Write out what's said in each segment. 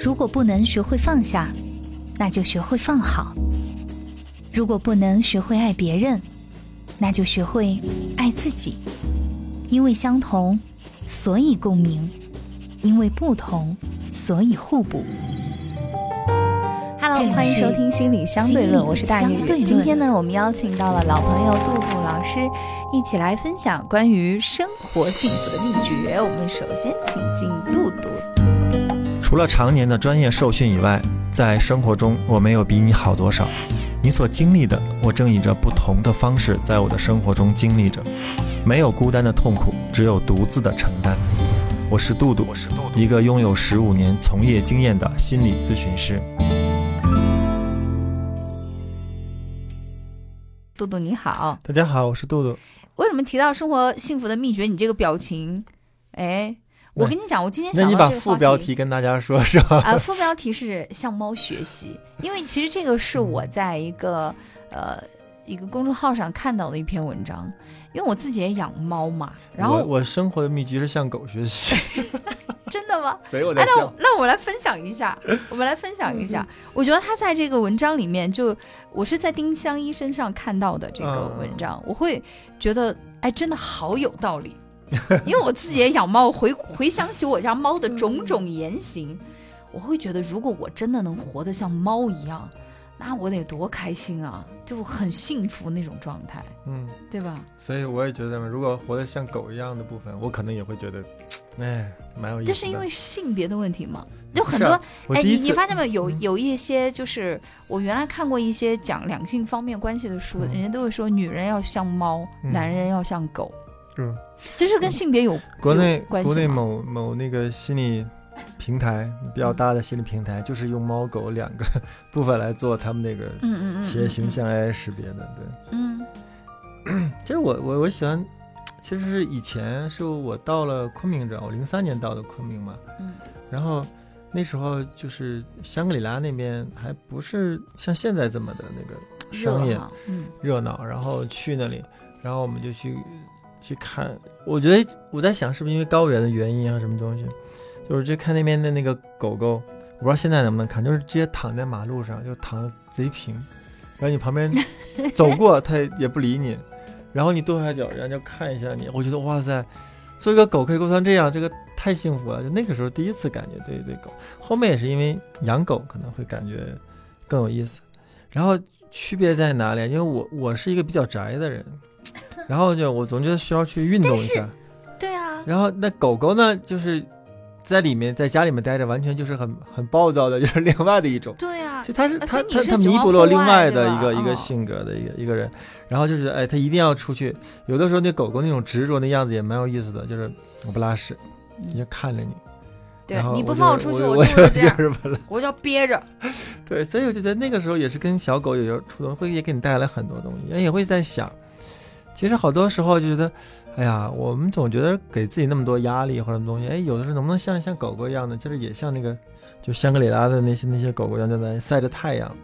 如果不能学会放下，那就学会放好；如果不能学会爱别人，那就学会爱自己。因为相同，所以共鸣；因为不同，所以互补。Hello，欢迎收听心理相对论，我是大相对。今天呢，我们邀请到了老朋友杜杜老师，一起来分享关于生活幸福的秘诀。我们首先请进杜杜。除了常年的专业受训以外，在生活中我没有比你好多少。你所经历的，我正以着不同的方式在我的生活中经历着。没有孤单的痛苦，只有独自的承担。我是杜杜，我是杜杜，一个拥有十五年从业经验的心理咨询师。杜杜你好，大家好，我是杜杜。为什么提到生活幸福的秘诀？你这个表情，哎，我跟你讲，我今天想到这个话副标题跟大家说说。啊、副标题是向猫学习，因为其实这个是我在一个呃一个公众号上看到的一篇文章，因为我自己也养猫嘛，然后我我生活的秘籍是向狗学习 真的吗？所以我哎，那我那我们来分享一下，我们来分享一下。我觉得他在这个文章里面就，我是在丁香医生上看到的这个文章，我会觉得，哎，真的好有道理。因为我自己也养猫，回回想起我家猫的种种言行，我会觉得，如果我真的能活得像猫一样，那我得多开心啊，就很幸福那种状态，嗯，对吧？所以我也觉得嘛，如果活得像狗一样的部分，我可能也会觉得，哎，蛮有意思的。这是因为性别的问题吗？有很多哎，你你发现没有？有嗯有一些就是我原来看过一些讲两性方面关系的书，嗯人家都会说女人要像猫，嗯男人要像狗，嗯，这是跟性别有 国内有关系国内某某那个心理平台比较大的心理平台，就是用猫狗两个部分来做他们那个嗯嗯嗯企业形象 AI 识别的。对，嗯。其实我我我喜欢，其实是以前是我到了昆明这，我零三年到的昆明嘛，嗯。然后那时候就是香格里拉那边还不是像现在这么的那个热商业哈嗯。热闹，然后去那里，然后我们就去去看。我觉得我在想，是不是因为高原的原因啊，什么东西？就是去看那边的那个狗狗，我不知道现在能不能看，就是直接躺在马路上，就躺的贼平，然后你旁边 走过，它也不理你，然后你跺下脚，人家就看一下你。我觉得哇塞，做一个狗可以过成这样，这个太幸福了。就那个时候第一次感觉对对狗，后面也是因为养狗可能会感觉更有意思。然后区别在哪里？因为我我是一个比较宅的人，然后就我总觉得需要去运动一下。对啊，然后那狗狗呢，就是在里面在家里面待着，完全就是很很暴躁的，就是另外的一种。对啊其实他是呃所以你他他他是喜欢弥补了另外外的一个一个嗯性格的一个一个人，然后就是哎，它一定要出去。有的时候那狗狗那种执着的样子也蛮有意思的，就是我不拉屎，你就看着你。对你不放我出去，我就是这就样，是不拉。我就要憋着。对，所以我就觉得那个时候也是跟小狗有有触动，会也给你带来很多东西，也会在想，其实好多时候就觉得，哎呀，我们总觉得给自己那么多压力或者什么东西，哎，有的时候能不能像像狗狗一样的，就是也像那个就香格里拉的那些那些狗狗一样，在那晒着太阳，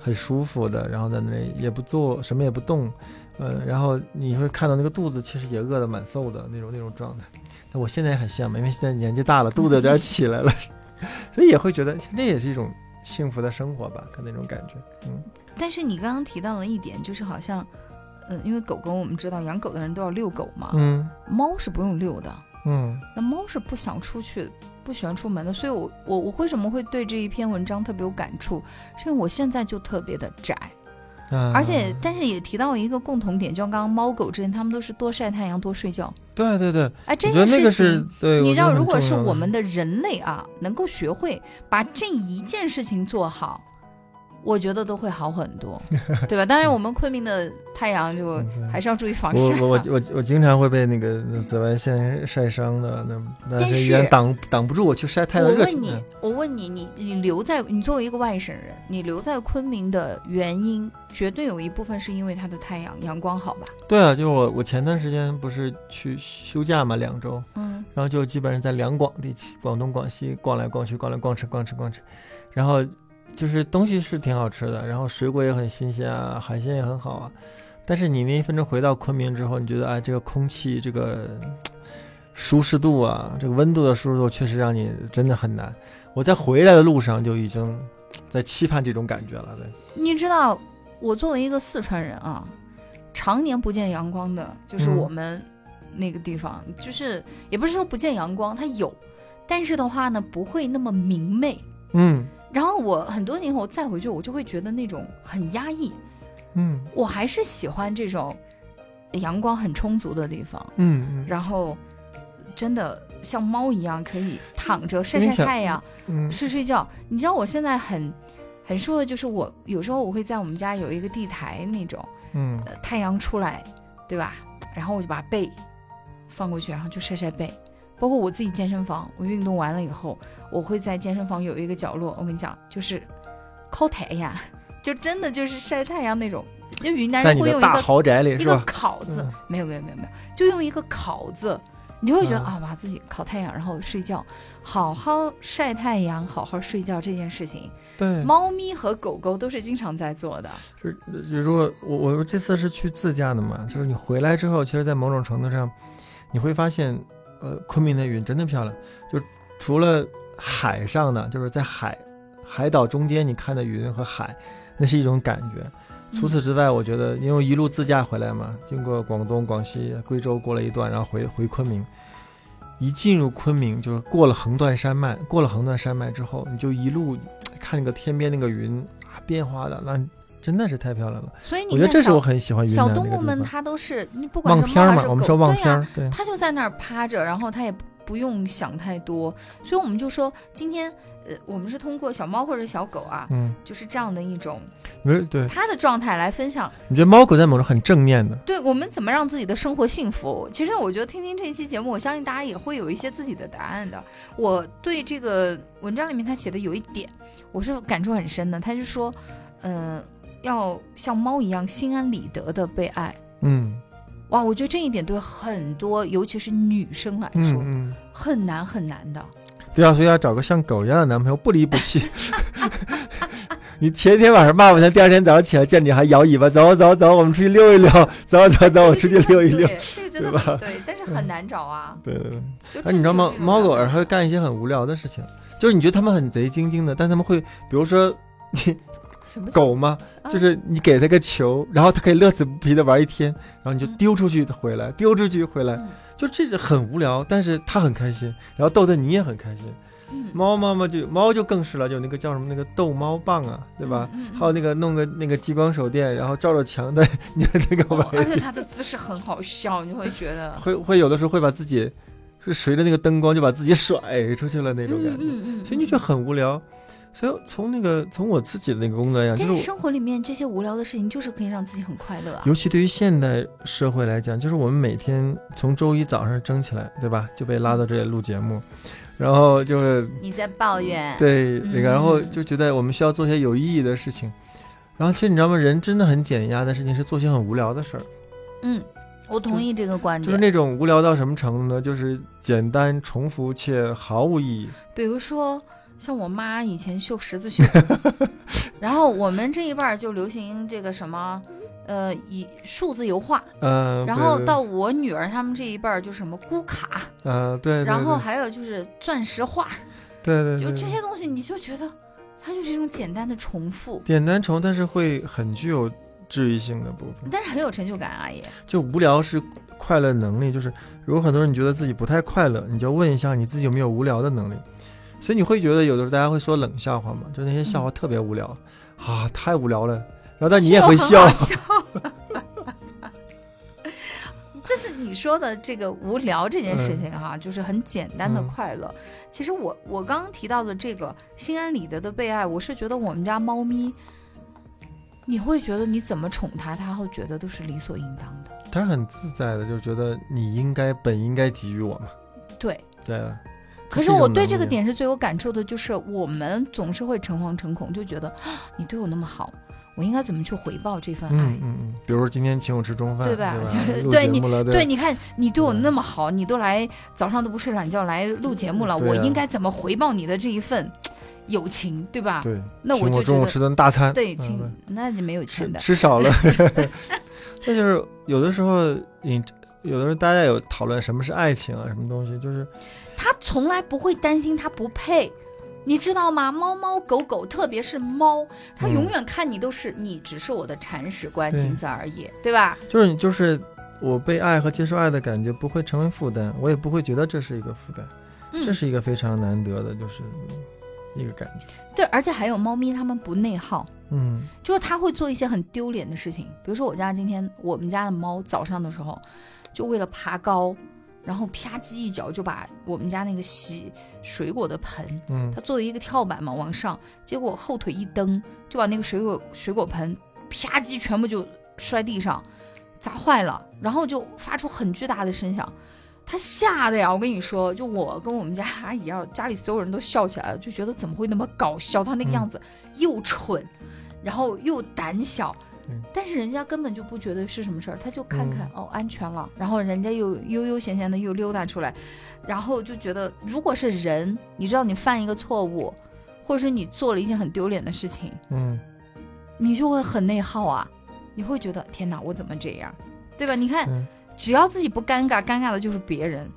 很舒服的，然后在那里也不做什么也不动，呃，然后你会看到那个肚子其实也饿得蛮瘦的那种那种状态。但我现在也很羡慕，因为现在年纪大了，肚子有点起来了，所以也会觉得这也是一种幸福的生活吧，跟那种感觉。嗯，但是你刚刚提到了一点，就是好像，嗯，因为狗狗我们知道养狗的人都要遛狗嘛，嗯猫是不用遛的。嗯那猫是不想出去，不喜欢出门的，所以我我我为什么会对这一篇文章特别有感触？是因为我现在就特别的宅，啊，而且但是也提到一个共同点，就像刚刚猫狗之间，他们都是多晒太阳、多睡觉。对对对，哎，这件事情，对，你知道，如果是我们的人类啊，能够学会把这一件事情做好。我觉得都会好很多，对吧？当然，我们昆明的太阳就 还是要注意防晒啊。我我我我我经常会被那个紫外线晒伤的，那但但是是依然挡挡不住我去晒太阳我热情。问你，我问你，你你留在你作为一个外省人，你留在昆明的原因，绝对有一部分是因为它的太阳阳光好吧？对啊，就是我我前段时间不是去休假嘛，两周，嗯然后就基本上在两广地区，广东、广西逛来逛去，逛来逛吃，逛吃逛吃，然后就是东西是挺好吃的，然后水果也很新鲜啊，海鲜也很好啊。但是你那一分钟回到昆明之后，你觉得哎，这个空气，这个舒适度啊，这个温度的舒适度确实让你真的很难。我在回来的路上就已经在期盼这种感觉了。对，你知道，我作为一个四川人啊，常年不见阳光的，就是嗯我们那个地方，就是也不是说不见阳光，它有，但是的话呢，不会那么明媚。嗯然后我很多年后再回去，我就会觉得那种很压抑。嗯我还是喜欢这种阳光很充足的地方，嗯嗯然后真的像猫一样可以躺着晒晒太阳、嗯睡睡觉。你知道我现在很很说的就是我有时候我会在我们家有一个地台那种，嗯呃，太阳出来，对吧？然后我就把被放过去，然后就晒晒背。包括我自己健身房，我运动完了以后，我会在健身房有一个角落，我跟你讲，就是烤太阳，就真的就是晒太阳那种。就云南在你的大人会用一个豪宅里一个是吧？烤字，嗯没有没有没有没有，就用一个烤字，你就会觉得、嗯啊，把自己烤太阳，然后睡觉，好好晒太阳，好好睡觉这件事情，对，猫咪和狗狗都是经常在做的。是，就如果我我这次是去自驾的嘛，就是你回来之后，其实，在某种程度上，你会发现，呃，昆明的云真的漂亮。就除了海上的，就是在海海岛中间你看的云和海，那是一种感觉。除此之外，我觉得因为一路自驾回来嘛，经过广东、广西、贵州过了一段，然后回回昆明。一进入昆明，就是过了横断山脉，过了横断山脉之后，你就一路看那个天边那个云啊变化的，那真的是太漂亮了。所以我你看小觉得这是我很喜欢云南小动物们，它都是你不管是猫还是狗，对呀、它就在那儿趴着，然后它也不不用想太多，所以我们就说今天呃，我们是通过小猫或者小狗啊，嗯，就是这样的一种没是对，它的状态来分享，你觉得猫狗在某种很正面的，对我们怎么让自己的生活幸福。其实我觉得听听这一期节目，我相信大家也会有一些自己的答案的。我对这个文章里面他写的有一点，我是感触很深的，他是说，嗯、要像猫一样心安理得的被爱。嗯哇，我觉得这一点对很多，尤其是女生来说，嗯嗯，很难很难的。对啊，所以要找个像狗一样的男朋友，不离不弃。你前一天晚上骂我他，第二天早上起来见你还摇尾巴，走走走，我们出去溜一溜，走走走，我出去溜一溜。这个真的对吧很对，但是很难找啊。对对对。就而你知道吗？猫狗儿还还会干一些很无聊的事情，就是你觉得它们很贼精精的，但他们会，比如说你狗嘛，啊。就是你给它个球，然后它可以乐此不疲的玩一天，然后你就嗯。丢出去回来，丢出去回来，嗯。就这是很无聊，但是它很开心，然后逗得你也很开心。嗯。猫妈妈就猫就更是了，就那个叫什么那个逗猫棒啊，对吧？？嗯嗯还有那个弄个那个激光手电，然后照着墙的，你就那个哦玩而且它的姿势很好笑，你会觉得。会会有的时候会把自己是随着那个灯光就把自己甩出去了那种感觉，嗯嗯嗯，所以你就很无聊。所以从那个从我自己的那个工作来讲，就是我但是生活里面这些无聊的事情，就是可以让自己很快乐啊。尤其对于现代社会来讲，就是我们每天从周一早上争起来，对吧？就被拉到这里录节目，然后就是你在抱怨，对那个，然后嗯就觉得我们需要做些有意义的事情。然后其实你知道吗？人真的很减压的事情是做些很无聊的事儿，嗯，我同意这个观点就是。那种无聊到什么程度呢？就是简单、重复且毫无意义。比如说，像我妈以前绣十字绣，然后我们这一辈儿就流行这个什么，呃，以数字油画，嗯、然后到我女儿他们这一辈儿就什么咕卡，嗯、对对对，然后还有就是钻石画，对对对，就这些东西，你就觉得它就是一种简单的重复，简单重，但是会很具有治愈性的部分。但是很有成就感啊也。就无聊是快乐能力，就是如果很多人你觉得自己不太快乐，你就问一下你自己有没有无聊的能力。所以你会觉得有的时候大家会说冷笑话嘛，就那些笑话特别无聊、啊，太无聊了。然后但你也会这个笑。这是你说的这个无聊这件事情哈、就是很简单的嗯快乐。其实我我刚刚提到的这个心安理得的被爱，我是觉得我们家猫咪，你会觉得你怎么宠它，它会觉得都是理所应当的。它是很自在的，就觉得你应该本应该给予我嘛。对，对啊。可是我对这个点是最有感触的，就是我们总是会诚惶诚恐，就觉得啊你对我那么好，我应该怎么去回报这份爱？嗯嗯嗯，比如说今天请我吃中饭，对吧对你，对，你看你对我那么好，你都来早上都不睡懒觉来录节目了，我应该怎么回报你的这一份友情，对吧？对，那我就请我中午吃顿大餐，对，嗯请那你没有钱的，吃少了。这就是有的时候你有的时候大家有讨论什么是爱情啊，什么东西，就是他从来不会担心他不配，你知道吗？猫猫狗狗，特别是猫，它嗯永远看你都是你只是我的铲屎官，仅此而已，对吧？就是你就是我被爱和接受爱的感觉不会成为负担，我也不会觉得这是一个负担，嗯这，是一个非常难得的，就是一个感觉。对，而且还有猫咪，它们不内耗。嗯就是它会做一些很丢脸的事情，比如说我家今天我们家的猫早上的时候，就为了爬高，然后啪叽一脚就把我们家那个洗水果的盆，嗯它作为一个跳板嘛往上，结果后腿一蹬，就把那个水果水果盆啪叽全部就摔地上，砸坏了，然后就发出很巨大的声响。他吓得呀！我跟你说，就我跟我们家 阿姨啊，家里所有人都笑起来了，就觉得怎么会那么搞笑？他那个样子又蠢，然后又胆小嗯，但是人家根本就不觉得是什么事儿，他就看看、嗯哦安全了，然后人家又悠悠闲闲的又溜达出来，然后就觉得如果是人，你知道你犯一个错误，或者是你做了一件很丢脸的事情，嗯你就会很内耗啊，你会觉得天哪，我怎么这样，对吧？你看，嗯只要自己不尴尬，尴尬的就是别人。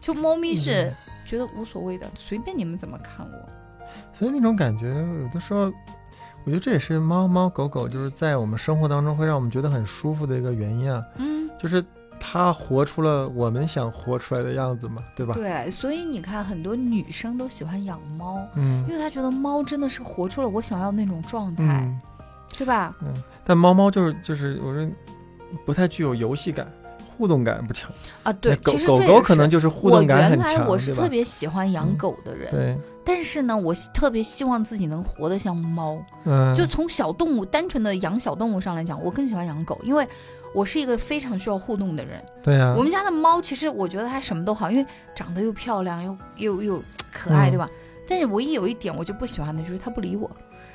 就猫咪是嗯觉得无所谓的，随便你们怎么看我。所以那种感觉，有的时候，我觉得这也是猫猫狗狗就是在我们生活当中会让我们觉得很舒服的一个原因啊，嗯，就是它活出了我们想活出来的样子嘛，对吧？对，所以你看，很多女生都喜欢养猫，嗯因为她觉得猫真的是活出了我想要那种状态，嗯对吧？嗯，但猫猫就是就是我说不太具有游戏感，互动感不强。啊，对，狗其实狗可能就是互动感我很强，原来我是特别喜欢养嗯狗的人，对，但是呢，我特别希望自己能活得像猫。嗯，就从小动物单纯的养小动物上来讲，我更喜欢养狗，因为我是一个非常需要互动的人。对呀、我们家的猫其实我觉得它什么都好，因为长得又漂亮又又又可爱，嗯对吧？但是唯一有一点我就不喜欢的就是它不理我，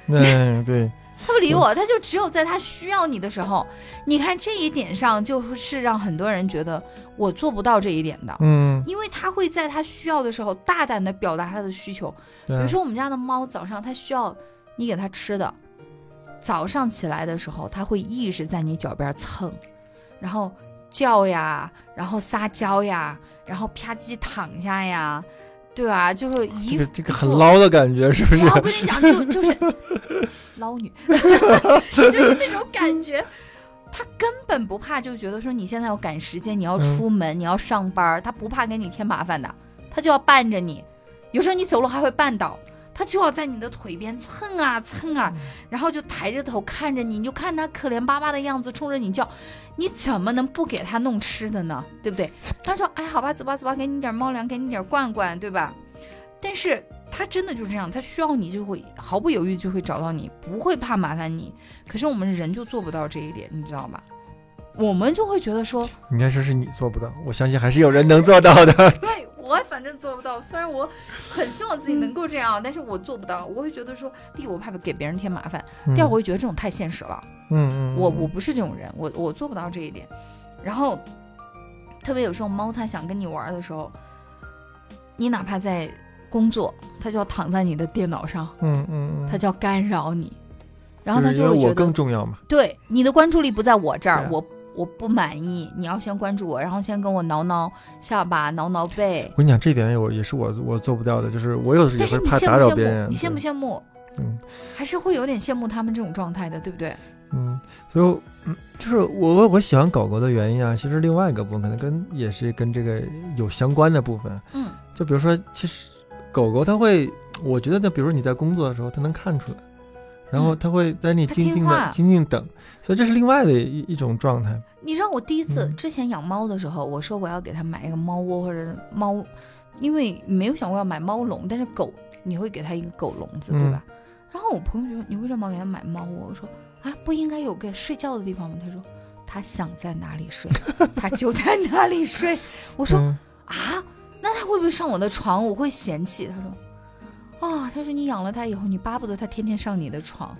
嗯，对，它不理我，他就只有在他需要你的时候。你看这一点上，就是让很多人觉得我做不到这一点的。嗯，因为他会在他需要的时候大胆的表达他的需求，比比如说我们家的猫早上它需要你给它吃的，早上起来的时候它会一直在你脚边蹭，然后叫呀，然后撒娇呀，然后啪叽躺下呀，对啊？就是一这个很捞的感觉，是不是我跟你讲，就就是捞女，就是那种感觉。他根本不怕，就觉得说你现在要赶时间，你要出门，你要上班，他不怕给你添麻烦的，他就要伴着你。有时候你走路还会绊倒，他就要在你的腿边蹭啊蹭啊，然后就抬着头看着你，你就看他可怜巴巴的样子，冲着你叫，你怎么能不给他弄吃的呢？对不对？他说：“哎，好吧，走吧走吧，给你点猫粮，给你点罐罐，对吧？”但是他真的就是这样，他需要你就会毫不犹豫就会找到你，不会怕麻烦你。可是我们人就做不到这一点，你知道吗？我们就会觉得说，应该说是你做不到，我相信还是有人能做到的。对 我反正做不到。虽然我很希望自己能够这样，但是我做不到。我会觉得说，第一，我怕给别人添麻烦；第二，我会觉得这种太现实了。嗯，嗯嗯，我我不是这种人，我我做不到这一点。然后，特别有时候猫它想跟你玩的时候，你哪怕在工作，它就要躺在你的电脑上，嗯嗯嗯，它就要干扰你，然后它是因为我就会觉得更重要嘛。对你的关注力不在我这儿，我我不满意，你要先关注我，然后先跟我挠挠下巴，挠挠背我。跟你讲，这点我也是我我做不到的，就是我有时也但是会怕你羡不羡打扰别人。慕？你羡不羡慕？嗯还是会有点羡慕他们这种状态的，对不对？嗯，所以嗯，就是我我我喜欢狗狗的原因啊，其实另外一个部分可能跟也是跟这个有相关的部分。嗯，就比如说，其实狗狗它会，我觉得呢，比如说你在工作的时候，它能看出来，然后嗯它会在你它静静的静静等，所以这是另外的一一种状态。你知道我第一次、嗯之前养猫的时候，我说我要给它买一个猫窝或者猫，因为没有想过要买猫笼，但是狗你会给它一个狗笼子，对嗯吧？然后我朋友说你为什么要给它买猫窝？我说啊，不应该有个睡觉的地方吗？他说他想在哪里睡，他就在哪里睡。我说、嗯啊，那他会不会上我的床？我会嫌弃。他说。啊、他说你养了它以后，你巴不得它天天上你的床，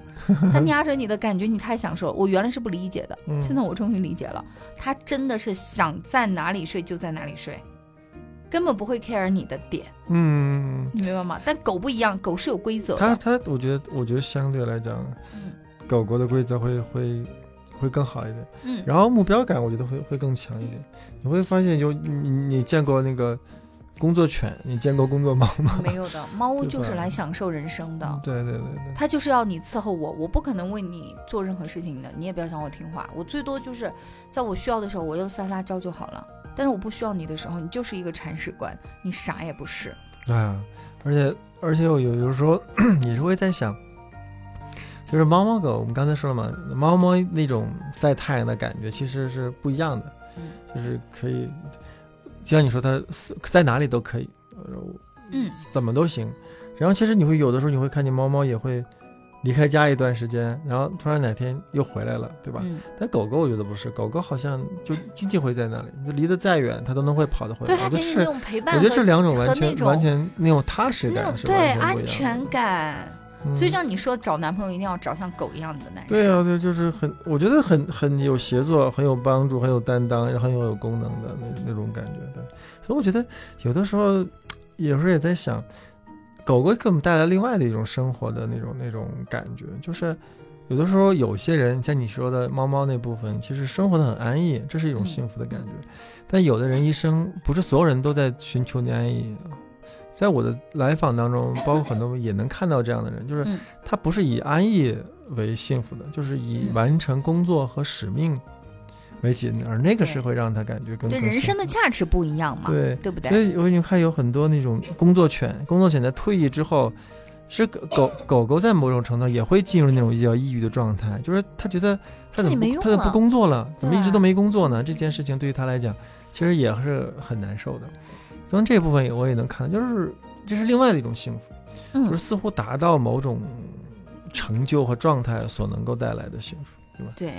它 压着你的感觉你太享受了。我原来是不理解的，嗯现在我终于理解了，它真的是想在哪里睡就在哪里睡，根本不会 care 你的点，嗯，你明白吗？但狗不一样，狗是有规则的。它它，我觉得我觉得相对来讲，嗯狗狗的规则会会会更好一点。嗯，然后目标感我觉得会会更强一点。你会发现，就你你你见过那个工作犬，你见过工作猫吗？没有的，猫 就是来享受人生的。对对对对，它就是要你伺候我，我不可能为你做任何事情的，你也不要想我听话，我最多就是在我需要的时候，我就撒撒娇就好了。但是我不需要你的时候，你就是一个铲屎官，你啥也不是。哎呀，而且而且我有有时候 也是会在想，就是猫猫狗，我们刚才说了嘛，猫猫那种晒太阳的感觉其实是不一样的，嗯就是可以，就像你说它是在哪里都可以，呃嗯，怎么都行。然后其实你会有的时候你会看见猫猫也会离开家一段时间，然后突然哪天又回来了，对吧？嗯，但狗狗我觉得不是，狗狗好像就经常会在那里，就离得再远它都能会跑得回来。对，它我觉得是那种陪伴，我觉得这两种完全完全那种踏实感是对安完全不一样的全感。嗯所以像你说找男朋友一定要找像狗一样的男生。对啊，对，就是很，我觉得很很有协作，很有帮助，很有担当，然后很有有功能的那那种感觉。对，所以我觉得有的时候，有时候也在想，狗狗给我们带来另外的一种生活的那种那种感觉，就是有的时候有些人像你说的猫猫那部分，其实生活的很安逸，这是一种嗯幸福的感觉。但有的人一生不是所有人都在寻求那安逸。在我的来访当中，包括很多也能看到这样的人，就是嗯他不是以安逸为幸福的，就是以完成工作和使命为紧，而那个是会让他感觉更对人生的价价值不一样嘛，对。对不对？所以我你看有很多那种工作犬，工作犬在退役之后，其实狗狗狗狗在某种程度也会进入那种比较抑郁的状态，就是他觉得他怎么他怎么不工作了，怎么一直都没工作呢？这件事情对于他来讲，其实也是很难受的。从这部分也我也能看到，就是这是另外的一种幸福。就是嗯，似乎达到某种成就和状态所能够带来的幸福。对吧？对。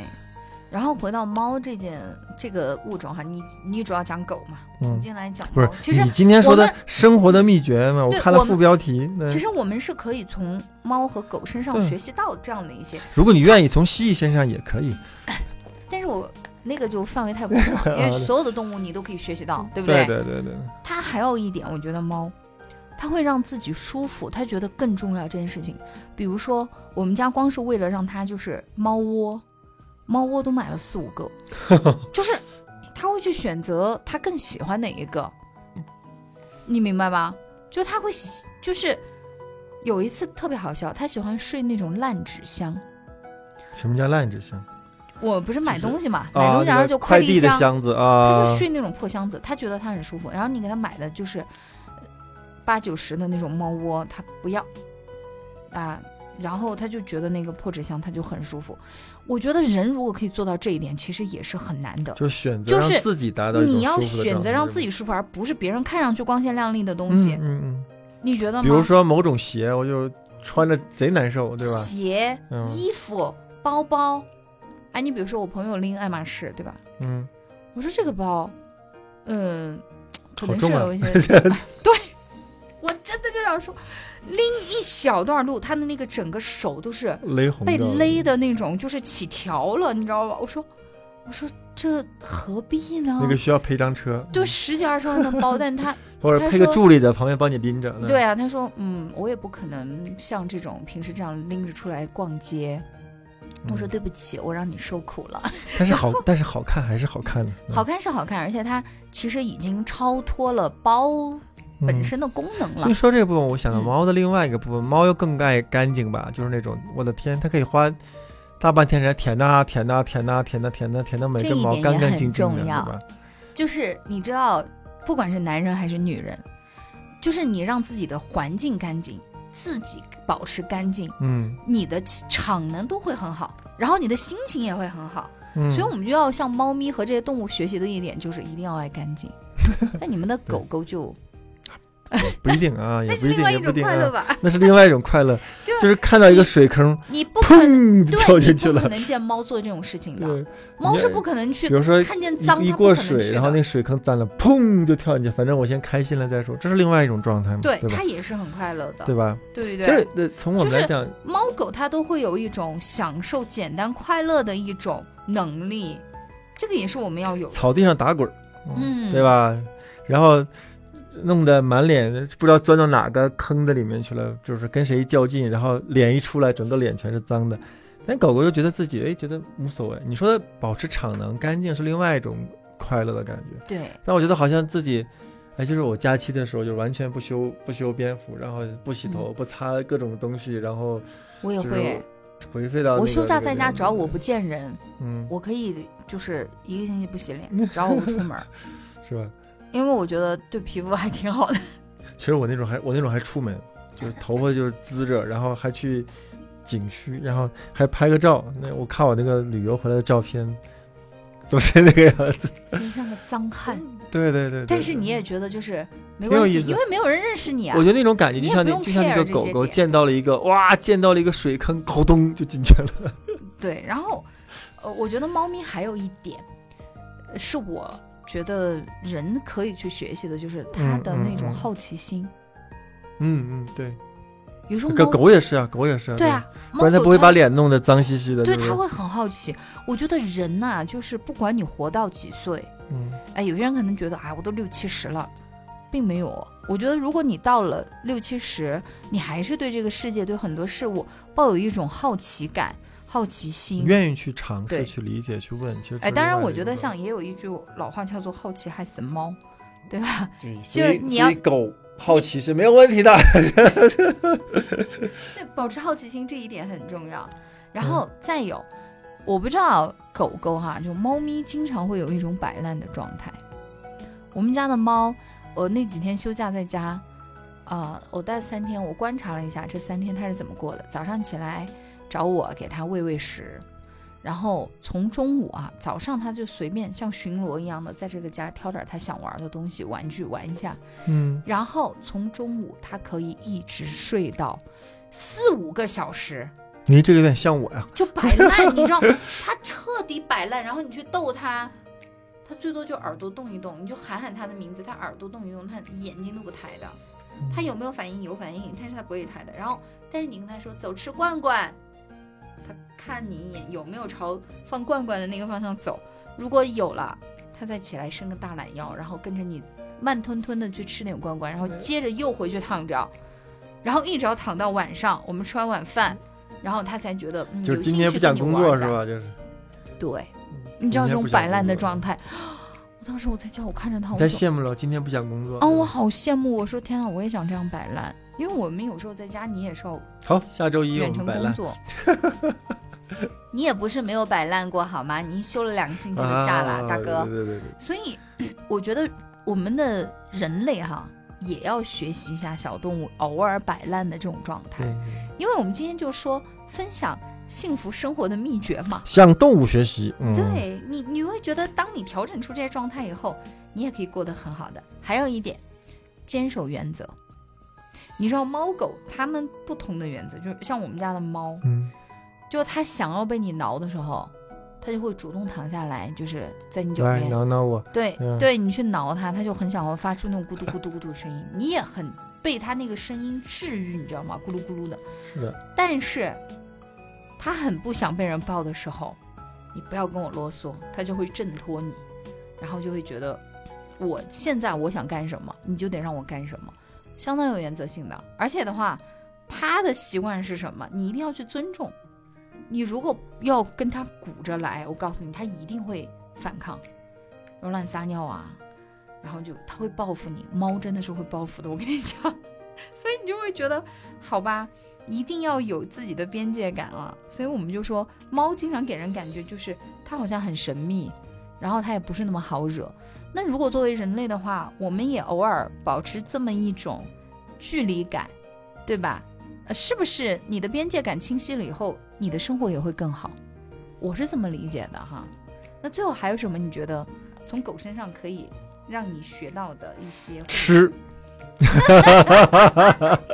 然后回到猫这件这个物种哈，你你主要讲狗嘛，我嗯今天来讲不是。其实你今天说的生活的秘诀嘛？我看了副标题。那其实我们是可以从猫和狗身上学习到这样的一些，如果你愿意，从蜥蜴身上也可以，但是我那个就范围太广了，因为 所有的动物你都可以学习到，对不对对对对，它还有一点，我觉得猫，它会让自己舒服，它觉得更重要这件事情。比如说，我们家光是为了让它就是猫窝，猫窝都买了四五个，就是它会去选择它更喜欢哪一个，你明白吧？就它会喜，就是有一次特别好笑，它喜欢睡那种烂纸箱。什么叫烂纸箱？我不是买东西嘛，啊，买东西然后就快递箱，递的箱子他啊就，睡那种破箱子，他觉得他很舒服。然后你给他买的就是呃八九十的那种猫窝，他不要啊。然后他就觉得那个破纸箱他就很舒服。我觉得人如果可以做到这一点，其实也是很难的。就选择就是让自己达到你要选择让自己舒服，而不是别人看上去光鲜亮丽的东嗯西。嗯你觉得吗？嗯，比如说某种鞋，我就穿着贼难受，对吧？鞋、嗯衣服、包包。哎，你比如说我朋友拎爱马仕，对吧？嗯，我说这个包，嗯，可能是有一些，对我真的就想说，拎一小段路，他的那个整个手都是勒红被勒的那种，就是起条了，你知道吧？我说，我说这何必呢？那个需要配张车，对，十几二十万的包，但他 或者配个助理在旁边帮你拎着。对啊，他说，嗯，我也不可能像这种平时这样拎着出来逛街。我说嗯对不起，我让你受苦了。但是好，但是好看还是好看的，嗯好看是好看，而且它其实已经超脱了包本嗯身的功能了所以。说这部分，我想到嗯猫的另外一个部分，猫又更爱干净吧，就是那种我的天，它可以花大半天时间舔呐舔呐舔呐舔呐舔呐舔到每根毛干干净净的，重要对吧？就是你知道，不管是男人还是女人，就是你让自己的环境干净，自己保持干净，嗯你的气场能都会很好，然后你的心情也会很好。嗯，所以我们就要向猫咪和这些动物学习的一点，就是一定要爱干净。那你们的狗狗就 不一定啊，也不一定，也不一定啊，种快乐吧，那是另外一种快乐，就就是看到一个水坑，你不可能。砰就跳，进去了。不可能见猫做这种事情的，对，猫是不可能去比如说看见脏，一过水，然后那水坑脏了，砰就跳进去，反正我先开心了再说，这是另外一种状态嘛，对对它？也是很快乐的，对吧？对对？呃，从我们来讲，猫狗它都会有一种享受简单快乐的一种能力，这个也是我们要有的。草地上打滚儿，嗯对吧？然后弄得满脸不知道钻到哪个坑子里面去了，就是跟谁较劲，然后脸一出来，整个脸全是脏的。但狗狗又觉得自己哎觉得无所谓。你说的保持场能干净是另外一种快乐的感觉，对，但我觉得好像自己。哎，就是我假期的时候，就完全不修不修边幅，然后不洗头，嗯不擦各种东西，然后我也会。颓废到、那个我休假在家，只要我不见人，嗯，我可以就是一个星期不洗脸，只要我不出门，是吧？因为我觉得对皮肤还挺好的。其实我那种还我那种还出门，就是头发就是滋着，然后还去景区，然后还拍个照。那我看我那个旅游回来的照片，都是那个样子。就像个脏汉，对对对对但是你也觉得就是没关系，因为没有人认识你啊我。觉得那种感觉就像就像那个狗狗见到了一个哇，见到了一个水坑，咕咚就进去了。对，然后呃，我觉得猫咪还有一点呃是我觉得人可以去学习的，就是它嗯的那种好奇心。嗯嗯，对，有时候狗猫狗也是啊，狗也是啊。对啊，不然它不会把脸弄得脏兮兮的，对？它会很好奇。我觉得人呐、就是不管你活到几岁，嗯哎，有些人可能觉得，哎，我都六七十了，并没有。我觉得，如果你到了六七十，你还是对这个世界、对很多事物抱有一种好奇感、好奇心。愿意去尝试、去理解、去问，其实哎，当然，我觉得像也有一句老话叫做“好奇害死猫”，对吧？对，就所以你要狗好奇是没有问题的。对，保持好奇心这一点很重要。然后再有，我不知道狗狗哈，就猫咪经常会有一种摆烂的状态。我们家的猫，我那几天休假在家，啊、我待三天，我观察了一下这三天它是怎么过的。早上起来找我给他喂喂食，然后从中午啊，早上他就随便像巡逻一样的在这个家挑点他想玩的东西玩具玩一下，嗯，然后从中午他可以一直睡到四五个小时，你这个有点像我呀。就摆烂，你知道，他彻底摆烂。然后你去逗他，他最多就耳朵动一动，你就喊喊他的名字，他耳朵动一动，他眼睛都不抬的。他有没有反应？有反应，但是他不会抬的。然后，但是你跟他说走吃罐罐，它看你一眼有没有朝放罐罐的那个方向走。如果有了，他再起来伸个大懒腰，然后跟着你慢吞吞的去吃点罐罐，然后接着又回去躺着，然后一直要躺到晚上，我们吃完晚饭，然后他才觉得、嗯、就是有兴今天不想趣跟你玩是？吧？就是对，你知道这种摆烂的状态，我当时我在家，我看着他，我说太羡慕了，今天不想工作。啊，我好羡慕。我说天啊，我也想这样摆烂，因为我们有时候在家，你也是要好，下周一远。程工作。你也不是没有摆烂过好吗？你休了两个星期的假了，啊大哥。对对对对，所以我觉得我们的人类哈，也要学习一下小动物偶尔摆烂的这种状态对，因为我们今天就说分享幸福生活的秘诀嘛。向动物学习。嗯，对你，你会觉得当你调整出这些状态以后，你也可以过得很好的。还有一点，坚守原则。你知道猫狗它们不同的原则，就是像我们家的猫，嗯，就它想要被你挠的时候，它就会主动躺下来，就是在你脚边，挠挠我。对、嗯对，你去挠它，它就很想要发出那种咕嘟咕嘟咕嘟的声音，你也很被它那个声音治愈，你知道吗？咕噜咕噜的。是的，但是它很不想被人抱的时候，你不要跟我啰嗦，它就会挣脱你，然后就会觉得我现在我想干什么，你就得让我干什么，相当有原则性的。而且的话，它的习惯是什么，你一定要去尊重。你如果要跟它鼓着来，我告诉你，它一定会反抗，然后乱撒尿啊，然后就它会报复你。猫真的是会报复的，我跟你讲，所以你就会觉得，好吧，一定要有自己的边界感啊。所以我们就说，猫经常给人感觉就是它好像很神秘，然后它也不是那么好惹。那如果作为人类的话，我们也偶尔保持这么一种距离感，对吧？呃，是不是你的边界感清晰了以后，你的生活也会更好？我是这么理解的哈。那最后还有什么？你觉得从狗身上可以让你学到的一些？吃。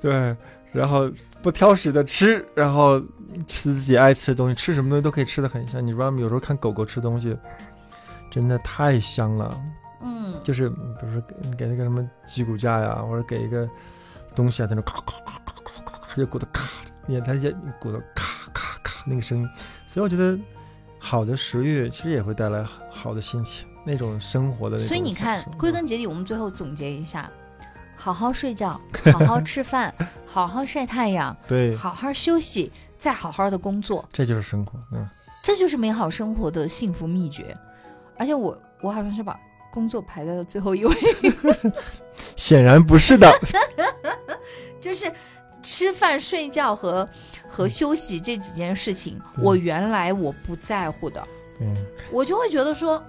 对，然后不挑食的吃，然后吃自己爱吃的东西，吃什么东西都可以吃的很香。你知道吗？有时候看狗狗吃东西，真的太香了。嗯，就是比如说给给那个什么鸡骨架呀，或者给一个东西啊，在那咔咔咔咔咔咔咔，就鼓的咔，也它也鼓的咔咔咔那个声音，所以我觉得好的食欲其实也会带来好的心情，那种生活的所以你看，归根结底，我们最后总结一下，好好睡觉，好好吃饭，好好晒太阳，对，好好休息，再好好的工作，这就是生活，嗯，这就是美好生活的幸福秘诀。而且我我好像是把工作排在了最后一位，显然不是的，就是吃饭、睡觉和和休息这几件事情，我原来我不在乎的，嗯我就会觉得说，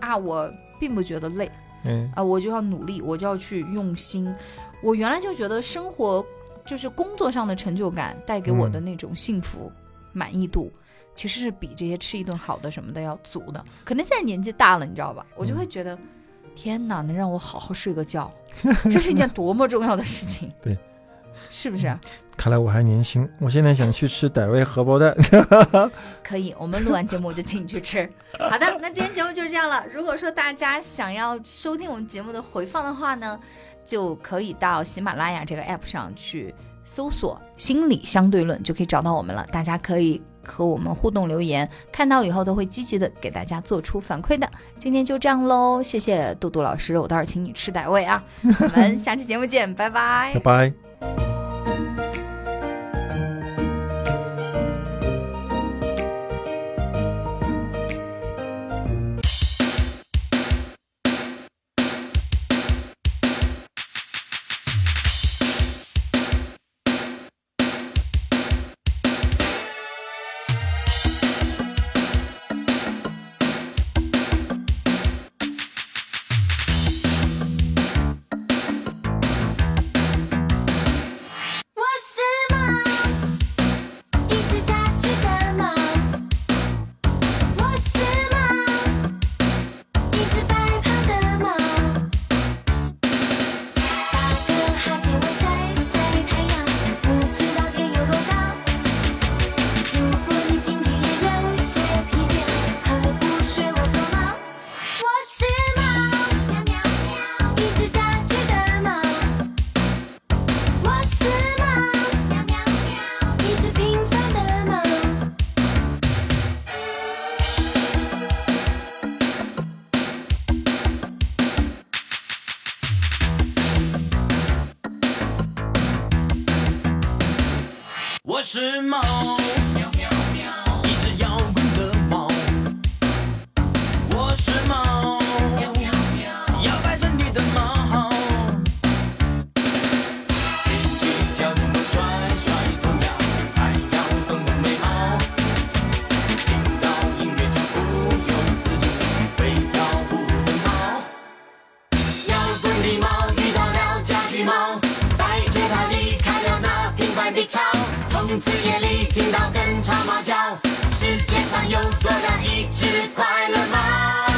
啊，我并不觉得累嗯。啊，我就要努力，我就要去用心。我原来就觉得生活就是工作上的成就感带给我的嗯。那种幸福、满意度，其实是比这些吃一顿好的什么的要足的。可能现在年纪大了，你知道吧？我就会觉得，天哪，能让我好好睡个觉，这是一件多么重要的事情。对，是不是？看来我还年轻，我现在想去吃傣味荷包蛋，可以，我们录完节目我就请你去吃。好的，那今天节目就是这样了。如果说大家想要收听我们节目的回放的话呢，就可以到喜马拉雅这个 app 上去搜索“心理相对论”，就可以找到我们了。大家可以和我们互动留言，看到以后都会积极的给大家做出反馈的。今天就这样喽，谢谢杜杜老师，我待会儿请你吃傣味啊。我们下期节目见，拜拜拜。拜。从此夜里听到跟吵猫叫，世界上有多了一只快乐猫。